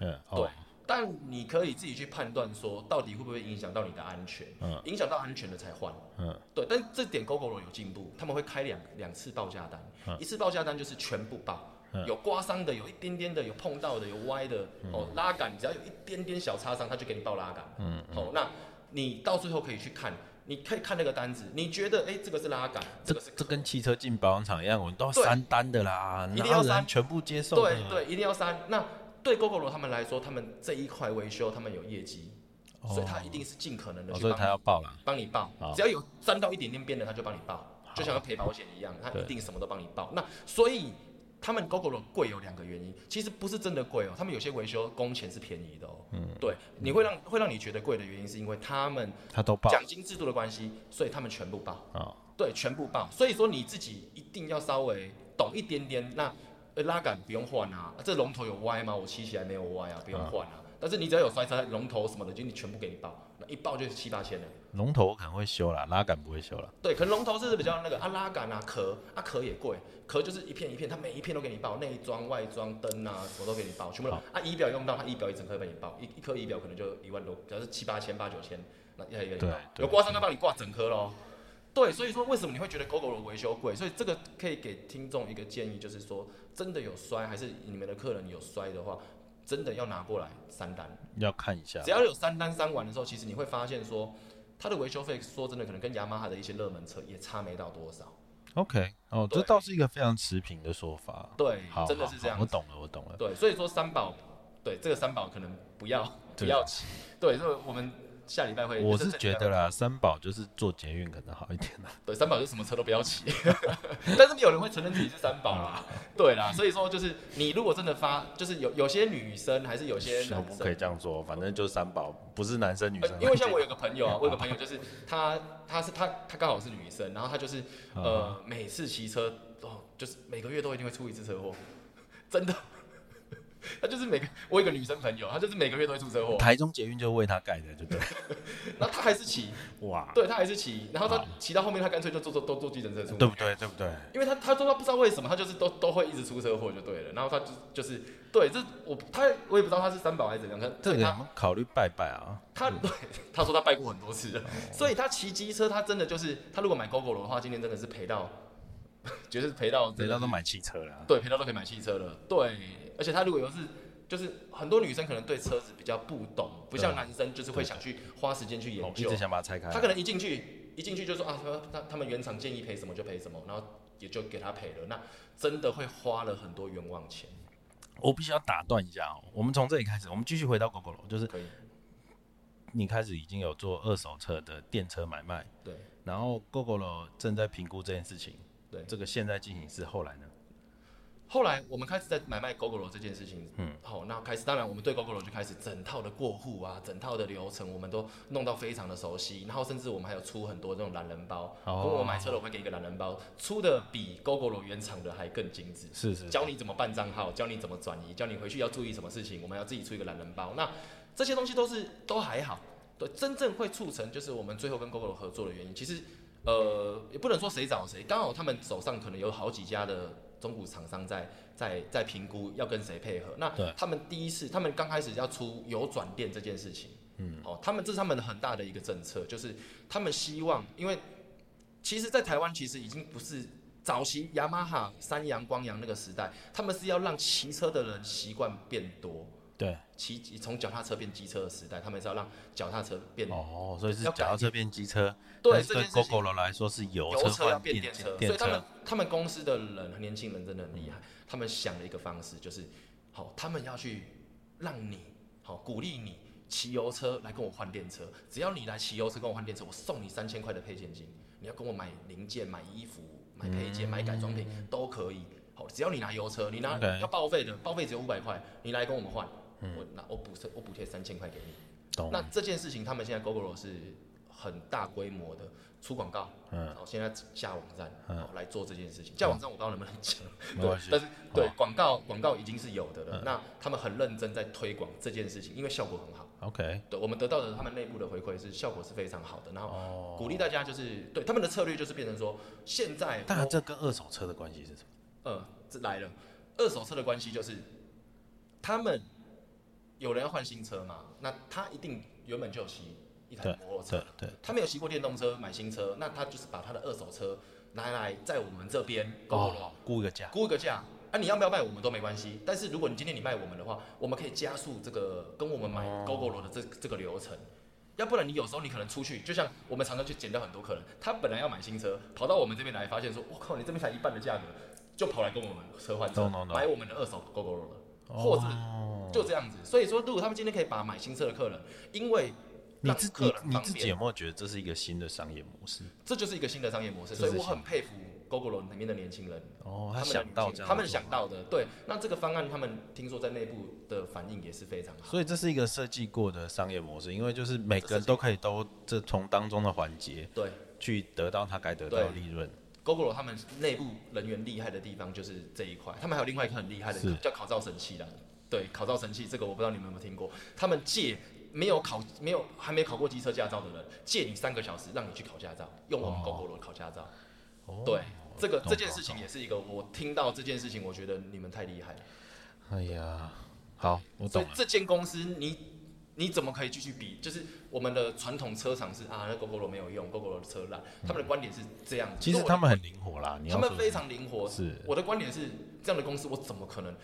嗯，对哦，，但你可以自己去判断说，到底会不会影响到你的安全，嗯。影响到安全的才换。嗯，对，但这点 GoGo 有进步，他们会开两两次报价单，嗯。一次报价单就是全部报，嗯有刮伤的，有一点点的，有碰到的，有歪的，哦，拉杆只要有一点点小擦伤，他就给你报拉杆。嗯，哦，那你到最后可以去看，你可以看那个单子，你觉得哎、这个是拉杆，这个是这这跟汽车进保养厂一样，我们都要对。删单的啦，一定要删全部接受。的。对对，一定要删。那对 GoGo 他们来说，他们这一块维修，他们有业绩，哦。所以他一定是尽可能的哦，所以去帮他要报了。帮你报，只要有沾到一点点边的，他就帮你报，就像要赔保险一样，他一定什么都帮你报。那所以他们 GoGo 贵有两个原因，其实不是真的贵哦，他们有些维修工钱是便宜的哦。嗯，对，你会让会让你觉得贵的原因，是因为他们他都报奖金制度的关系，所以他们全部报，啊。对，全部报。所以说你自己一定要稍微懂一点点。那哎、拉杆不用换啊，这龙头有歪吗？我骑起来没有歪啊，不用换啊。但是你只要有摔车，龙头什么的，就你全部给你报，那一报就是七八千了。龙头我可能会修啦，拉杆不会修了。对，可能龙头是比较那个啊，拉杆啊，壳啊壳也贵，壳就是一片一片，它每一片都给你报，内装、外装、灯啊，什么都给你报，全部都啊仪表用到，它仪表一整颗给你报，一一颗仪表可能就一万多，假如是七八千、八九千，那一一个给你报，有刮伤就帮你挂整颗咯。对，所以说为什么你会觉得 GoGo 的维修贵？所以这个可以给听众一个建议，就是说真的有摔，还是你们的客人有摔的话，真的要拿过来三单。要看一下只。要有三单三完的时候，其实你会发现说，它的维修费说真的，可能跟雅马哈的一些热门车也差没到多少。OK，哦，这对倒是一个非常持平的说法。对好，，真的是这样我懂了，我懂了。对，所以说三宝，对这个三宝可能不要不要骑。对，所以我们下礼拜会。我是觉得啦，三宝就是做捷运可能好一点啦。对，三宝就是什么车都不要骑，但是没有人会承认自己是三宝啦。对啦，所以说就是你如果真的发，就是有有些女生还是有些男生不可以生。这样说，反正就是三宝，不是男生女生。呃因为像我有个朋友啊，我有个朋友就是他，他是他他刚好是女生，然后他就是嗯呃每次骑车哦，就是每个月都一定会出一次车祸，真的。他就是每个我有个女生朋友，她就是每个月都会出车祸，台中捷运就为她盖的，对不对？然后她还是骑，哇，对她还是骑，然后她好骑到后面，她干脆就坐坐都坐计程车出门，对不对？对不对？因为他他说他不知道为什么，他就是都都会一直出车祸就对了，然后他就就是对这我他我也不知道他是三宝还是怎样，他这个考虑拜拜啊？他对他说他拜过很多次了，所以他骑机车他真的就是他如果买 GoGo 的话，今天真的是赔到，绝对是赔到真的是人家都买汽车了啊。对赔到都可以买汽车了，对，而且他如果又是就是很多女生可能对车子比较不懂，不像男生就是会想去花时间去研究，一究直，想把它拆开。他可能一进去，一进去就说啊，他他他们原厂建议赔什么就赔什么，然后也就给他赔了，那真的会花了很多冤枉钱。我必须要打断一下哦，我们从这里开始，我们继续回到狗狗楼，就是可以，你开始已经有做二手车的电车买卖，对然后 GoGo 正在评估这件事情，对。这个现在进行式，后来呢？后来我们开始在买卖 GoGo 这件事情，嗯嗯，好，那开始，当然我们对 GoGo 就开始整套的过户啊，整套的流程我们都弄到非常的熟悉，然后甚至我们还有出很多这种懒人包，哦跟我买车了我会给一个懒人包，出的比 GoGo 原厂的还更精致。是是，教你怎么办账号，教你怎么转移，教你回去要注意什么事情，我们要自己出一个懒人包。那这些东西都是都还好，对，真正会促成就是我们最后跟 GoGo 合作的原因。其实呃，也不能说谁找谁，刚好他们手上可能有好几家的中古厂商在在在评估要跟谁配合。那对他们第一次，他们刚开始要出有转电这件事情，嗯，哦，他们这是他们很大的一个政策，就是他们希望，因为其实，在台湾其实已经不是早期雅马哈、三洋、光阳那个时代，他们是要让骑车的人习惯变多。对，骑从脚踏车变机车的时代，他们是要让脚踏车变哦，所以是脚踏车变机车，对对这件事情 GoGo 来说是油油车要换电车，所以他们，他们公司的人年轻人真的很厉害，他们想了一个方式，就是好，他们要去让你好鼓励你骑油车来跟我换电车，只要你来骑油车跟我换电车，我送你三千块的配件金，你要跟我买零件、买衣服、买配件、买改装品都可以。好，只要你拿油车，你拿要报废的，报废只有五百块，你来跟我们换，我拿我补贴我补贴三千块给你。懂那这件事情，他们现在 GoGo 是很大规模的出广告，嗯然后现在下网站，嗯来做这件事情。下网站我不知道能不能讲，没关系对，但是对广告广告已经是有的了嗯。那他们很认真在推广这件事情，因为效果很好。OK，对，我们得到的他们内部的回馈是效果是非常好的，然后哦，鼓励大家就是对他们的策略就是变成说，现在当然这跟二手车的关系是什么？呃，这来了，二手车的关系就是，他们有人要换新车嘛，那他一定原本就有骑一台摩托车。对，对，他没有骑过电动车，买新车，那他就是把他的二手车拿来在我们这边哦，估一个价，估一个价。啊，你要不要卖我们都没关系，但是如果你今天你卖我们的话，我们可以加速这个跟我们买哦。GoGo 的这这个流程。要不然你有时候你可能出去，就像我们常常去捡到很多客人，他本来要买新车，跑到我们这边来，发现说，我靠，你这边才一半的价格，就跑来跟我们车换车买我们的二手 GoGo 了，或者哦就这样子。所以说，如果他们今天可以把买新车的客人，因为你自让客你你人方便，自己有没有觉得这是一个新的商业模式？这就是一个新的商业模式，所以我很佩服 GoGo 里面的年轻人。哦，他们想到这样他们想到的，对。那这个方案，他们听说在内部的反应也是非常好。所以这是一个设计过的商业模式，因为就是每个人都可以都这从当中的环节对，去得到他该得到的利润。GoGo 他们内部人员厉害的地方就是这一块，他们还有另外一个很厉害的是叫考照神器的。对，考照神器这个我不知道你们有没有听过，他们借没有考没有还没考过机车驾照的人，借你三个小时让你去考驾照，用我们哦 GoGo 考驾照。哦对，这个这件事情也是一个我听到这件事情，我觉得你们太厉害了。哎呀，好，我懂了。这间公司你你怎么可以继续比？就是我们的传统车厂是啊，那 GoGo 没有用，GoGo 的车烂，他们的观点是这样子。其实他们很灵活啦，他们非常灵活。是，我的观点是，这样的公司我怎么可能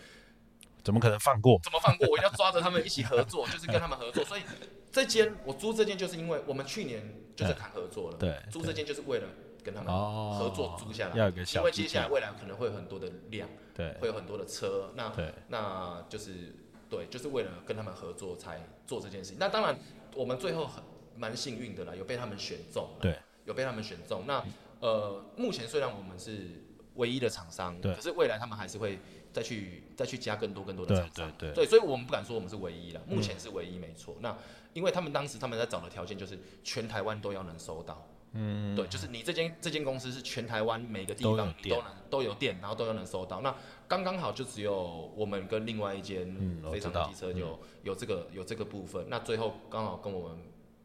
怎么可能放过？怎么放过？我一定要抓着他们一起合作，就是跟他们合作。所以这间我租这间，就是因为我们去年就是谈合作了，对租这间就是为了跟他们哦合作租下来，要有个因为接下来未来可能会有很多的量，对会有很多的车，那对，那就是对，就是为了跟他们合作才做这件事情。那当然，我们最后很蛮幸运的啦，有被他们选中啦，对，有被他们选中。那呃，目前虽然我们是唯一的厂商，对可是未来他们还是会再去再去加更多更多的对厂商。对对对，所以我们不敢说我们是唯一了，目前是唯一没错。那因为他们当时他们在找的条件就是全台湾都要能收到。嗯，对，就是你这间这间公司是全台湾每个地方都能都有店，然后都有能收到。那刚刚好就只有我们跟另外一间非常机车有、有这个有这个部分。那最后刚好跟我们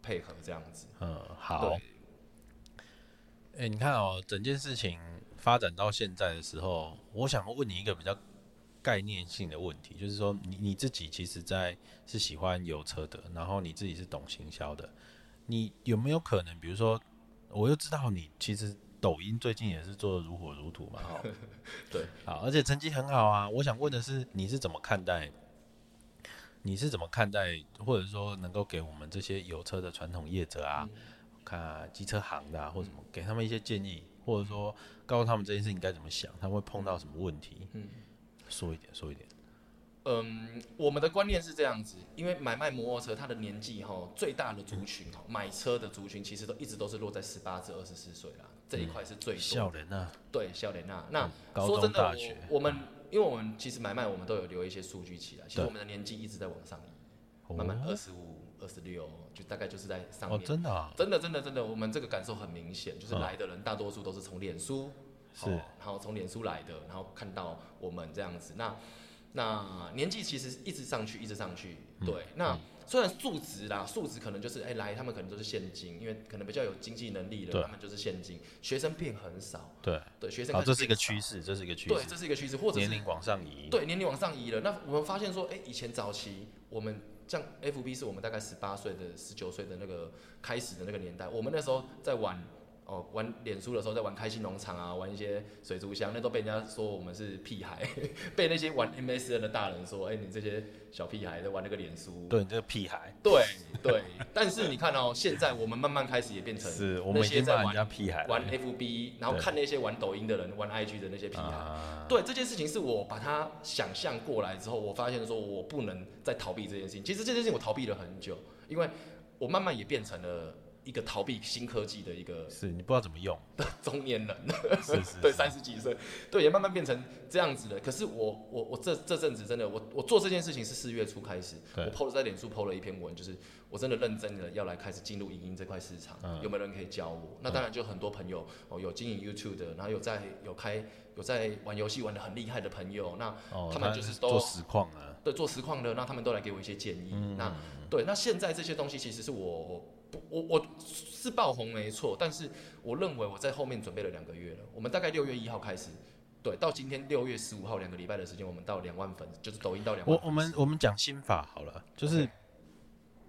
配合这样子。嗯，好对。哎、你看哦，整件事情发展到现在的时候，我想问你一个比较概念性的问题，就是说你你自己其实在是喜欢有车的，然后你自己是懂行销的，你有没有可能，比如说，我又知道你其实抖音最近也是做的如火如荼嘛，哈，对，好，而且成绩很好啊。我想问的是，你是怎么看待？你是怎么看待，或者说能够给我们这些有车的传统业者啊，看机车行的啊，或什么，给他们一些建议，或者说告诉他们这件事情该怎么想，他们会碰到什么问题？嗯说一点，说一点。嗯，我们的观念是这样子，因为买卖摩托车，它的年纪哈最大的族群哈，买车的族群其实都一直都是落在十八至二十四岁啦，这一块是最多的。笑人啊，对，笑脸娜。那嗯说真的，我我们因为我们其实买卖我们都有留一些数据起来，其实我们的年纪一直在往上移，慢慢二十五、二十六，就大概就是在上。真的啊，真的，真的，真的，我们这个感受很明显，就是嗯来的人大多数都是从脸书，是。哦然后从脸书来的，然后看到我们这样子，那那年纪其实一直上去，一直上去，嗯对，那虽然数值啦，数值可能就是哎、来，他们可能都是现金，因为可能比较有经济能力对。的，他们就是现金，学生变很少，对，对，学生好，开始这是一个趋势，这是一个趋势。对，势，这是一个趋势，或者是年龄往上移，对年龄往上移了。那我们发现说，哎、以前早期我们像 FB 是我们大概十八岁的、十九岁的那个开始的那个年代，我们那时候在玩哦玩脸书的时候，在玩开心农场啊，玩一些水族箱，那都被人家说我们是屁孩，被那些玩 MSN 的大人说，哎、你这些小屁孩在玩那个脸书。对，你这个屁孩，对对，但是你看哦，现在我们慢慢开始也变成是我那们已在玩家屁孩玩 FB，然后看那些玩抖音的人、玩 IG 的那些屁孩。啊，对这件事情，是我把它想象过来之后，我发现说我不能再逃避这件事情。其实这件事情我逃避了很久，因为我慢慢也变成了一个逃避新科技的一个是你不知道怎么用。的，中年人，是是 对，三十几岁，对，也慢慢变成这样子的。可是我我我这这阵子真的，我我做这件事情是四月初开始，我 PO 了在脸书 PO 了一篇文，就是我真的认真的要来开始进入影音这块市场，嗯。有没有人可以教我？那当然就很多朋友哦，有经营 YouTube 的，然后有在有开有在玩游戏玩的很厉害的朋友，那哦，他们就是都做实况啊，对做实况的，那他们都来给我一些建议。嗯。那对，那现在这些东西其实是我不我我是爆红没错，但是我认为我在后面准备了两个月了。我们大概六月一号开始，对，到今天六月十五号两个礼拜的时间，我们到两万粉，就是抖音到两万粉。我我们我们讲心法好了，就是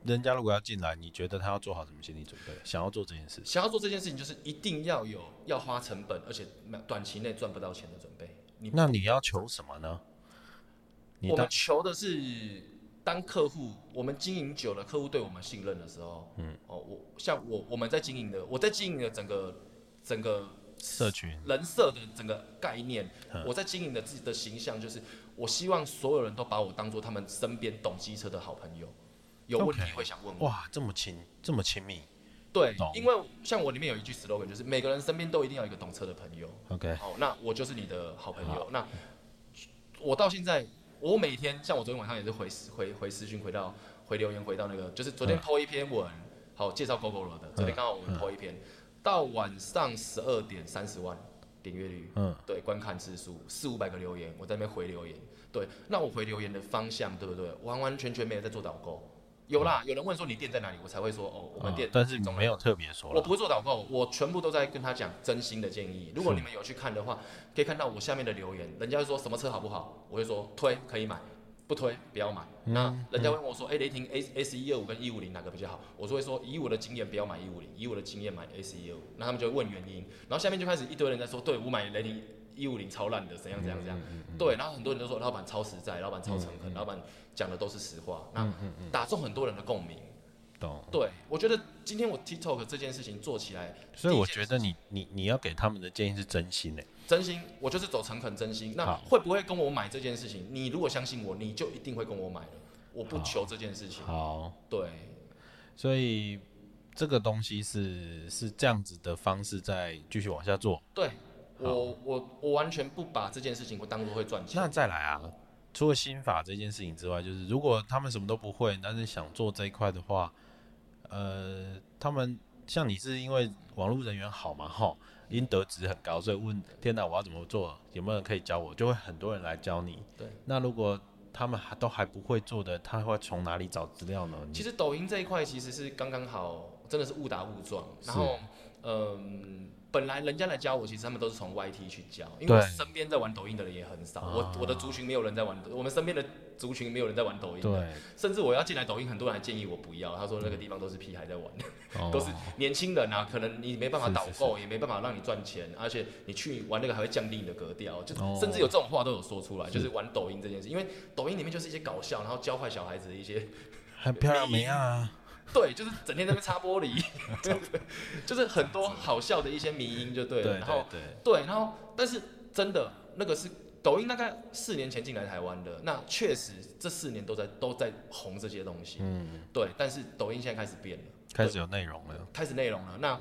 人家如果要进来，你觉得他要做好什么心理准备？想要做这件事，想要做这件事情，就是一定要有要花成本，而且短期内赚不到钱的准备。你那你要求什么呢？我们求的是，当客户我们经营久了，客户对我们信任的时候，嗯，哦，我像我我们在经营的，我在经营的整个整个社群。人设的整个概念，嗯。我在经营的自己的形象，就是我希望所有人都把我当做他们身边懂机车的好朋友，有问题会想问我。哇，这么亲，这么亲密。对，因为像我里面有一句 slogan，就是每个人身边都一定要有一个懂车的朋友。，OK，好，那我就是你的好朋友。那我到现在，我每天像我昨天晚上也是回回回私讯，回到回留言，回到那个，就是昨天嗯 po 一篇文，好介绍 GoGo 了的，昨天刚好我们 po 一篇，到晚上十二点三十万，点阅率，嗯，对，观看次数四五百个留言，我在那边回留言，对，那我回留言的方向对不对？完完全全没有在做导购，有啦，有人问说你店在哪里，我才会说哦，我们店嗯，但是中没有特别说我不会做导购，我全部都在跟他讲真心的建议。如果你们有去看的话，可以看到我下面的留言，人家会说什么车好不好，我会说推可以买，不推不要买。嗯那人家会问我说，哎、雷霆 A S 一二五跟一五零哪个比较好？我就会说，以我的经验不要买一五零，以我的经验买 S 一二五。那他们就会问原因，然后下面就开始一堆人在说，对我买雷霆一五零超烂的，怎样怎样怎样。嗯对，然后很多人都说老板超实在，老板超诚恳，老板讲的都是实话，嗯那打中很多人的共鸣。懂。对，我觉得今天我 TikTok 这件事情做起来，所以我觉得你你你要给他们的建议是真心的，真心，我就是走诚恳真心。那会不会跟我买这件事情？你如果相信我，你就一定会跟我买了。我不求这件事情。好，对，所以这个东西是是这样子的方式在继续往下做。对我我我完全不把这件事情我当做会赚钱那。再来啊，除了心法这件事情之外，就是如果他们什么都不会，但是想做这一块的话，呃，他们像你是因为网络人缘好嘛，哈，因得值很高，所以问天哪，我要怎么做？有没有人可以教我？就会很多人来教你。对，那如果他们还都还不会做的，他会从哪里找资料呢？其实抖音这一块其实是刚刚好，真的是误打误撞。然后，嗯，本来人家来教我，其实他们都是从 YT 去教，因为身边在玩抖音的人也很少。啊我我的族群没有人在玩，我们身边的族群没有人在玩抖音的。对，甚至我要进来抖音，很多人还建议我不要，他说那个地方都是屁孩在玩。哦 都是年轻人啊，可能你没办法是是导购，也没办法让你赚钱，而且你去玩那个还会降低你的格调，就哦甚至有这种话都有说出来，就是玩抖音这件事，因为抖音里面就是一些搞笑，然后教坏小孩子的一些，很漂亮没啊？对，就是整天在那边擦玻璃，就是很多好笑的一些迷音就对了，然后对对，对，然后但是真的那个是抖音大概四年前进来台湾的，那确实这四年都在都在红这些东西，嗯，对，但是抖音现在开始变了。开始有内容了。开始内容了。那、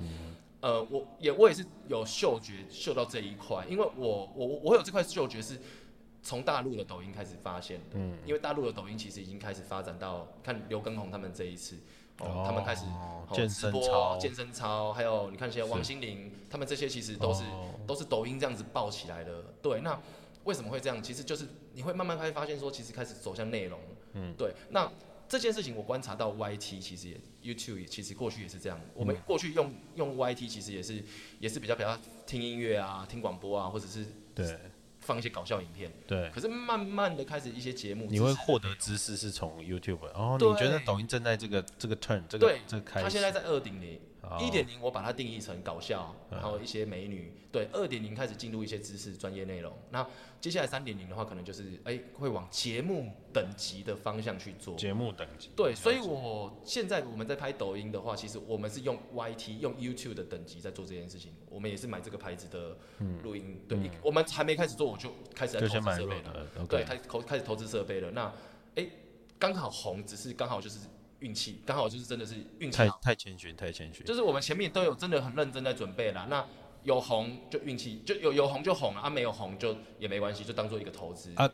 呃，我也我也是有嗅觉嗅到这一块，因为我我我有这块嗅觉是从大陆的抖音开始发现的，嗯，因为大陆的抖音其实已经开始发展到看刘畊宏他们这一次。哦，他们开始健身直播操健身操，还有你看现在王心凌他们这些其实都是、哦都是抖音这样子爆起来的。对，那为什么会这样？其实就是你会慢慢开始发现说，其实开始走向内容。嗯，对。那这件事情我观察到 YT 其实也 YouTube 也其实过去也是这样。我们过去用用 YT 其实也是也是比较比较听音乐啊、听广播啊，或者是对放一些搞笑影片。对，可是慢慢的开始一些节目，你会获得知识是从 YouTube 哦。对你觉得抖音正在这个这个 turn 这个对这个开始？他现在在二点零，哦一点零我把它定义成搞笑，嗯然后一些美女。对，二点零开始进入一些知识专业内容。那接下来三点零的话，可能就是哎、会往节目等级的方向去做。节目等级。对，所以我现在我们在拍抖音的话，其实我们是用 YT 用 YouTube 的等级在做这件事情。我们也是买这个牌子的录音，对，一我们还没开始做，我就开始买资设备了。对投开始投资设备了。那哎，刚好红，只是刚好就是运气，刚好就是真的是运气太好。太谦虚，太谦虚。就是我们前面都有真的很认真在准备啦。那有红就运气，就有有红就红了，啊没有红就也没关系，就当做一个投资。啊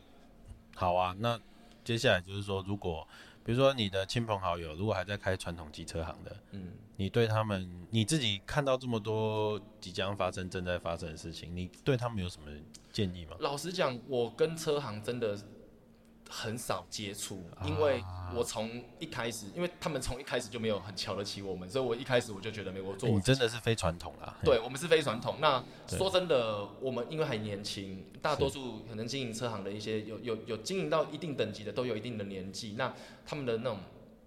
好啊，那接下来就是说，如果比如说你的亲朋好友如果还在开传统机车行的，嗯，你对他们你自己看到这么多即将发生、正在发生的事情，你对他们有什么建议吗？老实讲，我跟车行真的很少接触，因为啊我从一开始，因为他们从一开始就没有很瞧得起我们，所以我一开始我就觉得没我做你真的是非传统啦。对我们是非传统。那对说真的，我们因为还年轻，大多数可能经营车行的一些有有有经营到一定等级的，都有一定的年纪，那他们的那种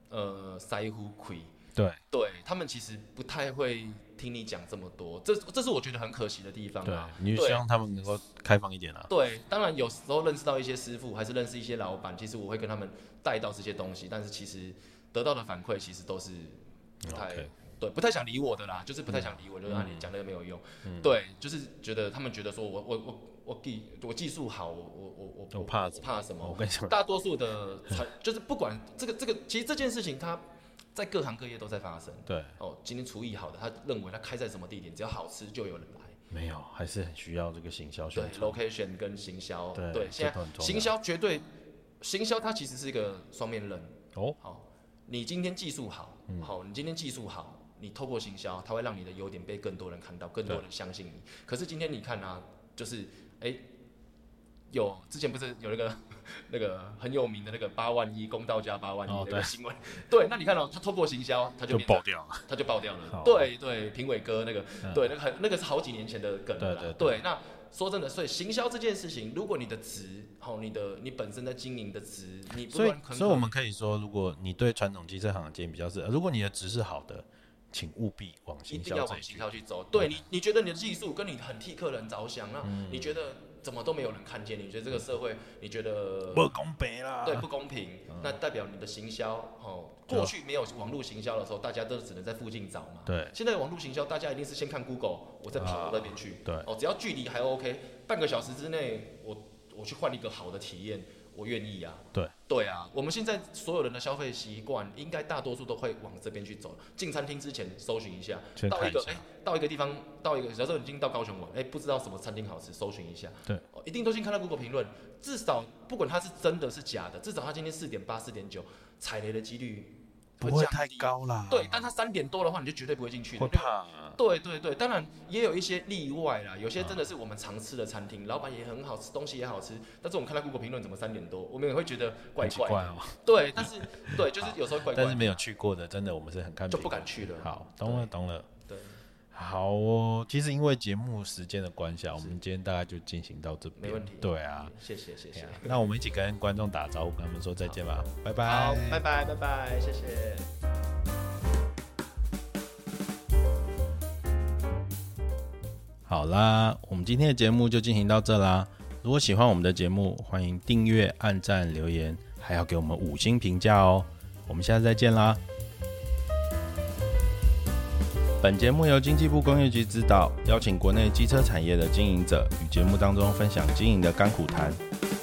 呃腮胡亏，对对他们其实不太会听你讲这么多，这这是我觉得很可惜的地方对啊。，你就希望他们能够开放一点啊。对，当然有时候认识到一些师傅，还是认识一些老板，其实我会跟他们带到这些东西，但是其实得到的反馈其实都是不太 OK 对，不太想理我的啦，就是不太想理我，就是啊你讲那个没有用，对，就是觉得他们觉得说我我我我技我技术好，我我我我我怕我怕什么？我跟你讲，大多数的传就是不管这个这个，其实这件事情它在各行各业都在发生。对，哦，今天厨艺好的，他认为他开在什么地点，只要好吃就有人来。没有，还是很需要这个行销对宣传。，location 跟行销，对对，现在行销绝对，行销它其实是一个双面刃。哦，好，你今天技术好，嗯好，你今天技术好，你透过行销，它会让你的优点被更多人看到，更多人相信你。可是今天你看啊，就是哎、有之前不是有那个 那个很有名的那个八万一公道价八万一哦对那个新闻，对，那你看到、他透过行销，他就 就爆掉了。他就爆掉了好。对对，评委哥那个，嗯对那个很那个是好几年前的梗了啦。对对对那说真的，所以行销这件事情，如果你的值，好，你的你本身在经营的值，你不所以管，所以我们可以说，如果你对传统机车行的经营比较是，如果你的值是好的，请务必往一行定要往行销去走。对你，你觉得你的技术跟你很替客人着想，那嗯你觉得怎么都没有人看见？你觉得这个社会，你觉得不公平啦。对不公平？那代表你的行销，哦，过去没有网络行销的时候，大家都只能在附近找嘛。对现在网络行销，大家一定是先看 Google，我再跑啊到那边去。对哦，只要距离还 OK，半个小时之内，我我去换一个好的体验，我愿意啊。对对啊，我们现在所有人的消费习惯，应该大多数都会往这边去走。进餐厅之前搜寻一下，到一个哎、到一个地方，到一个，假设你已经到高雄玩，哎、不知道什么餐厅好吃，搜寻一下。对哦，一定都先看到 Google 评论，至少不管它是真的是假的，至少它今天四点八、四点九，踩雷的几率降不会太。高啦。对，但它三点多的话，你就绝对不会进去的。会怕。对对对，当然也有一些例外啦，有些真的是我们常吃的餐厅，老板也很好吃，东西也好吃，但是我们看到 Google 评论怎么三点多，我们也会觉得怪怪哦。对，但是对，就是有时候怪怪，但是没有去过的，真的我们是很看就不敢去了。好，懂了懂了。对，好哦，其实因为节目时间的关系啊，我们今天大概就进行到这边。没问题对啊，谢谢谢谢。那我们一起跟观众打招呼，跟他们说再见吧，拜拜。好，拜拜拜拜，谢谢。好啦，我们今天的节目就进行到这啦。如果喜欢我们的节目，欢迎订阅、按赞、留言，还要给我们五星评价哦。我们下次再见啦。本节目由经济部工业局指导，邀请国内机车产业的经营者与节目当中分享经营的甘苦谈，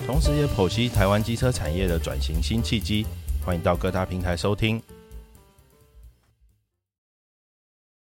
同时也剖析台湾机车产业的转型新契机。欢迎到各大平台收听。